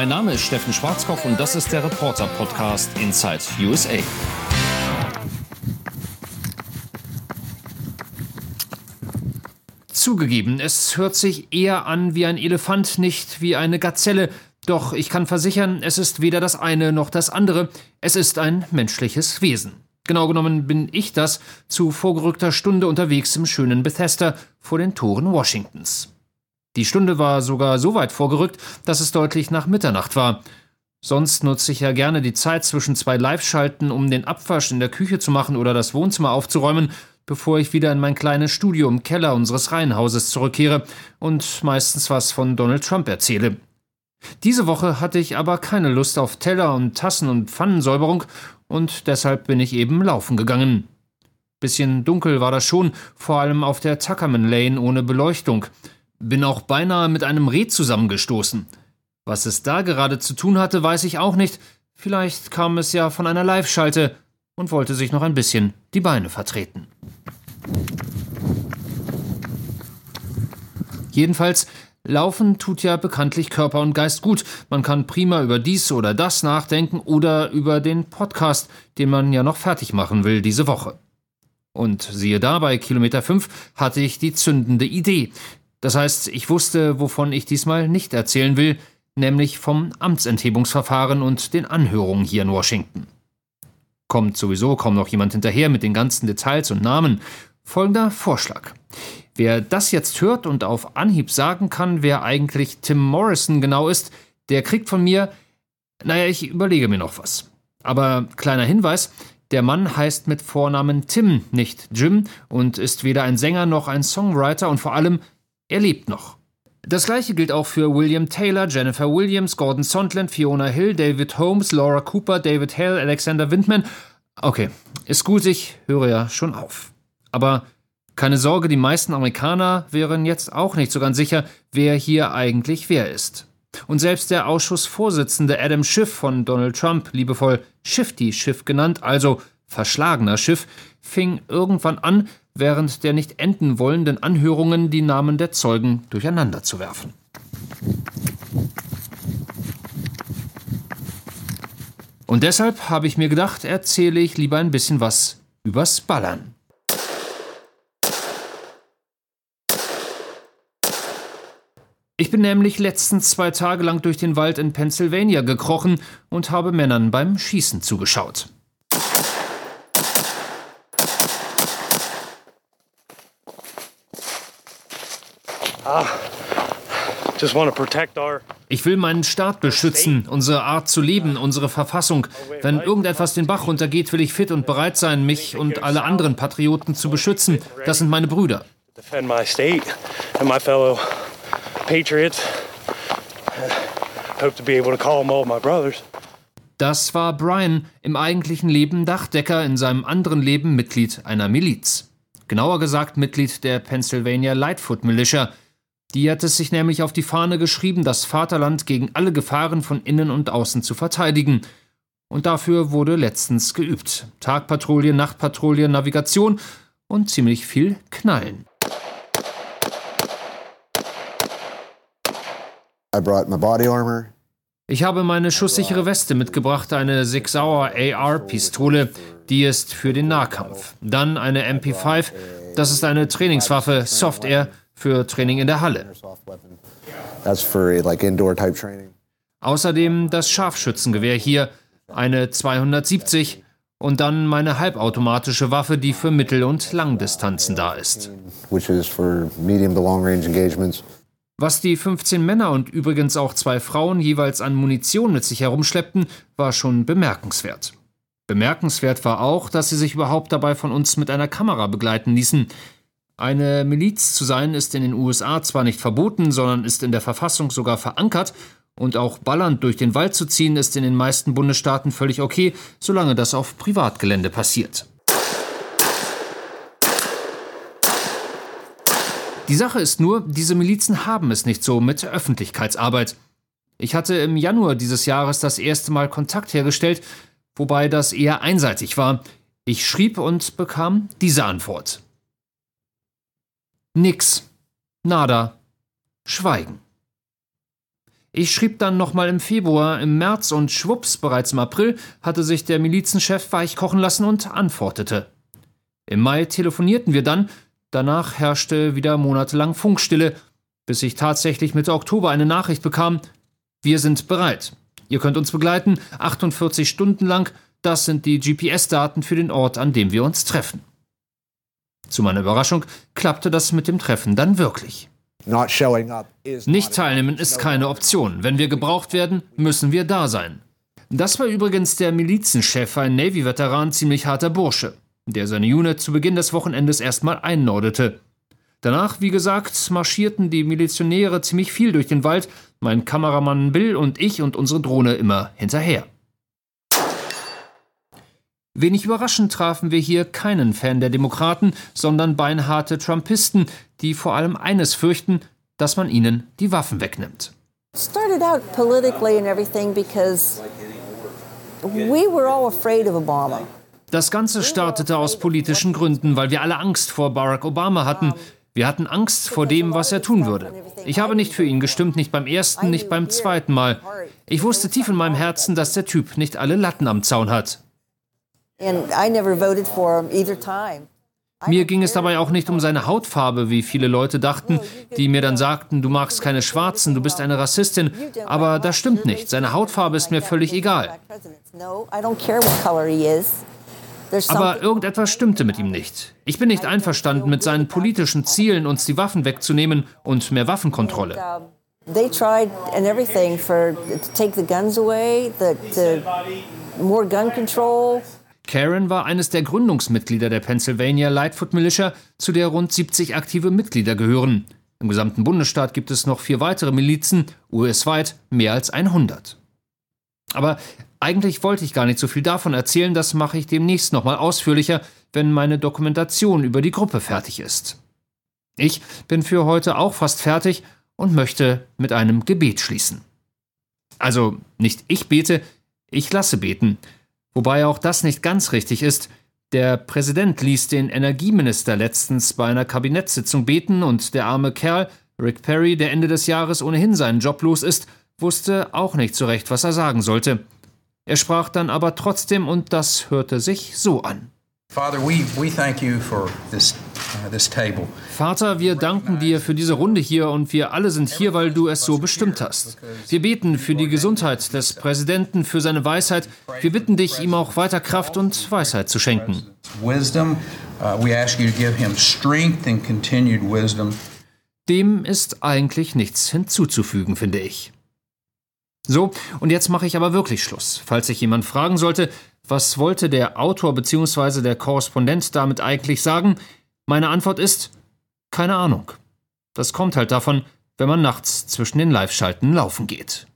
Mein Name ist Steffen Schwarzkopf und das ist der Reporter-Podcast Inside USA. Zugegeben, es hört sich eher an wie ein Elefant, nicht wie eine Gazelle. Doch ich kann versichern, es ist weder das eine noch das andere. Es ist ein menschliches Wesen. Genau genommen bin ich das zu vorgerückter Stunde unterwegs im schönen Bethesda vor den Toren Washingtons. Die Stunde war sogar so weit vorgerückt, dass es deutlich nach Mitternacht war. Sonst nutze ich ja gerne die Zeit zwischen zwei Live-Schalten, um den Abwasch in der Küche zu machen oder das Wohnzimmer aufzuräumen, bevor ich wieder in mein kleines Studio im Keller unseres Reihenhauses zurückkehre und meistens was von Donald Trump erzähle. Diese Woche hatte ich aber keine Lust auf Teller und Tassen und Pfannensäuberung und deshalb bin ich eben laufen gegangen. Bisschen dunkel war das schon, vor allem auf der Tuckerman Lane ohne Beleuchtung. Bin auch beinahe mit einem Reh zusammengestoßen. Was es da gerade zu tun hatte, weiß ich auch nicht. Vielleicht kam es ja von einer Live-Schalte und wollte sich noch ein bisschen die Beine vertreten. Jedenfalls, Laufen tut ja bekanntlich Körper und Geist gut. Man kann prima über dies oder das nachdenken oder über den Podcast, den man ja noch fertig machen will diese Woche. Und siehe da, bei Kilometer 5 hatte ich die zündende Idee. Das heißt, ich wusste, wovon ich diesmal nicht erzählen will, nämlich vom Amtsenthebungsverfahren und den Anhörungen hier in Washington. Kommt sowieso kaum noch jemand hinterher mit den ganzen Details und Namen. Folgender Vorschlag. Wer das jetzt hört und auf Anhieb sagen kann, wer eigentlich Tim Morrison genau ist, der kriegt von mir, naja, ich überlege mir noch was. Aber kleiner Hinweis, der Mann heißt mit Vornamen Tim, nicht Jim, und ist weder ein Sänger noch ein Songwriter und vor allem, er lebt noch. Das gleiche gilt auch für William Taylor, Jennifer Williams, Gordon Sondland, Fiona Hill, David Holmes, Laura Cooper, David Hale, Alexander Windman. Okay, ist gut, ich höre ja schon auf. Aber keine Sorge, die meisten Amerikaner wären jetzt auch nicht so ganz sicher, wer hier eigentlich wer ist. Und selbst der Ausschussvorsitzende Adam Schiff von Donald Trump, liebevoll Shifty Schiff genannt, also verschlagener Schiff, fing irgendwann an, während der nicht enden wollenden Anhörungen die Namen der Zeugen durcheinander zu werfen. Und deshalb habe ich mir gedacht, erzähle ich lieber ein bisschen was übers Ballern. Ich bin nämlich letztens zwei Tage lang durch den Wald in Pennsylvania gekrochen und habe Männern beim Schießen zugeschaut. Ich will meinen Staat beschützen, unsere Art zu leben, unsere Verfassung. Wenn irgendetwas den Bach runtergeht, will ich fit und bereit sein, mich und alle anderen Patrioten zu beschützen. Das sind meine Brüder. Das war Brian, im eigentlichen Leben Dachdecker, in seinem anderen Leben Mitglied einer Miliz. Genauer gesagt Mitglied der Pennsylvania Lightfoot Militia. Die hat es sich nämlich auf die Fahne geschrieben, das Vaterland gegen alle Gefahren von innen und außen zu verteidigen. Und dafür wurde letztens geübt. Tagpatrouille, Nachtpatrouille, Navigation und ziemlich viel Knallen. Ich habe meine schusssichere Weste mitgebracht, eine Sig Sauer AR-Pistole, die ist für den Nahkampf. Dann eine MP5, das ist eine Trainingswaffe, Soft Air, für Training in der Halle. Außerdem das Scharfschützengewehr hier, eine 270 und dann meine halbautomatische Waffe, die für Mittel- und Langdistanzen da ist. Was die 15 Männer und übrigens auch zwei Frauen jeweils an Munition mit sich herumschleppten, war schon bemerkenswert. Bemerkenswert war auch, dass sie sich überhaupt dabei von uns mit einer Kamera begleiten ließen. Eine Miliz zu sein ist in den USA zwar nicht verboten, sondern ist in der Verfassung sogar verankert, und auch ballernd durch den Wald zu ziehen ist in den meisten Bundesstaaten völlig okay, solange das auf Privatgelände passiert. Die Sache ist nur, diese Milizen haben es nicht so mit Öffentlichkeitsarbeit. Ich hatte im Januar dieses Jahres das erste Mal Kontakt hergestellt, wobei das eher einseitig war. Ich schrieb und bekam diese Antwort. Nix. Nada. Schweigen. Ich schrieb dann nochmal im Februar, im März und schwupps, bereits im April hatte sich der Milizenchef weichkochen lassen und antwortete. Im Mai telefonierten wir dann, danach herrschte wieder monatelang Funkstille, bis ich tatsächlich Mitte Oktober eine Nachricht bekam, wir sind bereit. Ihr könnt uns begleiten, 48 Stunden lang, das sind die GPS-Daten für den Ort, an dem wir uns treffen. Zu meiner Überraschung klappte das mit dem Treffen dann wirklich. Nicht teilnehmen ist keine Option. Wenn wir gebraucht werden, müssen wir da sein. Das war übrigens der Milizenchef, ein Navy-Veteran, ziemlich harter Bursche, der seine Unit zu Beginn des Wochenendes erstmal einnordete. Danach, wie gesagt, marschierten die Milizionäre ziemlich viel durch den Wald, mein Kameramann Bill und ich und unsere Drohne immer hinterher. Wenig überraschend trafen wir hier keinen Fan der Demokraten, sondern beinharte Trumpisten, die vor allem eines fürchten, dass man ihnen die Waffen wegnimmt. Started out politically and everything because we were all afraid of Obama. Das Ganze startete aus politischen Gründen, weil wir alle Angst vor Barack Obama hatten. Wir hatten Angst vor dem, was er tun würde. Ich habe nicht für ihn gestimmt, nicht beim ersten, nicht beim zweiten Mal. Ich wusste tief in meinem Herzen, dass der Typ nicht alle Latten am Zaun hat. Mir ging es dabei auch nicht um seine Hautfarbe, wie viele Leute dachten, die mir dann sagten, du magst keine Schwarzen, du bist eine Rassistin. Aber das stimmt nicht. Seine Hautfarbe ist mir völlig egal. Aber irgendetwas stimmte mit ihm nicht. Ich bin nicht einverstanden mit seinen politischen Zielen, uns die Waffen wegzunehmen und mehr Waffenkontrolle. They tried and everything for to take the guns away, the, the more gun control. Karen war eines der Gründungsmitglieder der Pennsylvania Lightfoot Militia, zu der rund 70 aktive Mitglieder gehören. Im gesamten Bundesstaat gibt es noch vier weitere Milizen, US-weit mehr als 100. Aber eigentlich wollte ich gar nicht so viel davon erzählen, das mache ich demnächst nochmal ausführlicher, wenn meine Dokumentation über die Gruppe fertig ist. Ich bin für heute auch fast fertig und möchte mit einem Gebet schließen. Also nicht ich bete, ich lasse beten. Wobei auch das nicht ganz richtig ist. Der Präsident ließ den Energieminister letztens bei einer Kabinettssitzung beten und der arme Kerl, Rick Perry, der Ende des Jahres ohnehin seinen Job los ist, wusste auch nicht so recht, was er sagen sollte. Er sprach dann aber trotzdem und das hörte sich so an. Father, we, we thank you for this Vater, wir danken dir für diese Runde hier und wir alle sind hier, weil du es so bestimmt hast. Wir beten für die Gesundheit des Präsidenten, für seine Weisheit. Wir bitten dich, ihm auch weiter Kraft und Weisheit zu schenken. Uh, Dem ist eigentlich nichts hinzuzufügen, finde ich. So, und jetzt mache ich aber wirklich Schluss. Falls sich jemand fragen sollte, was wollte der Autor bzw. der Korrespondent damit eigentlich sagen, meine Antwort ist keine Ahnung. Das kommt halt davon, wenn man nachts zwischen den Live-Schalten laufen geht.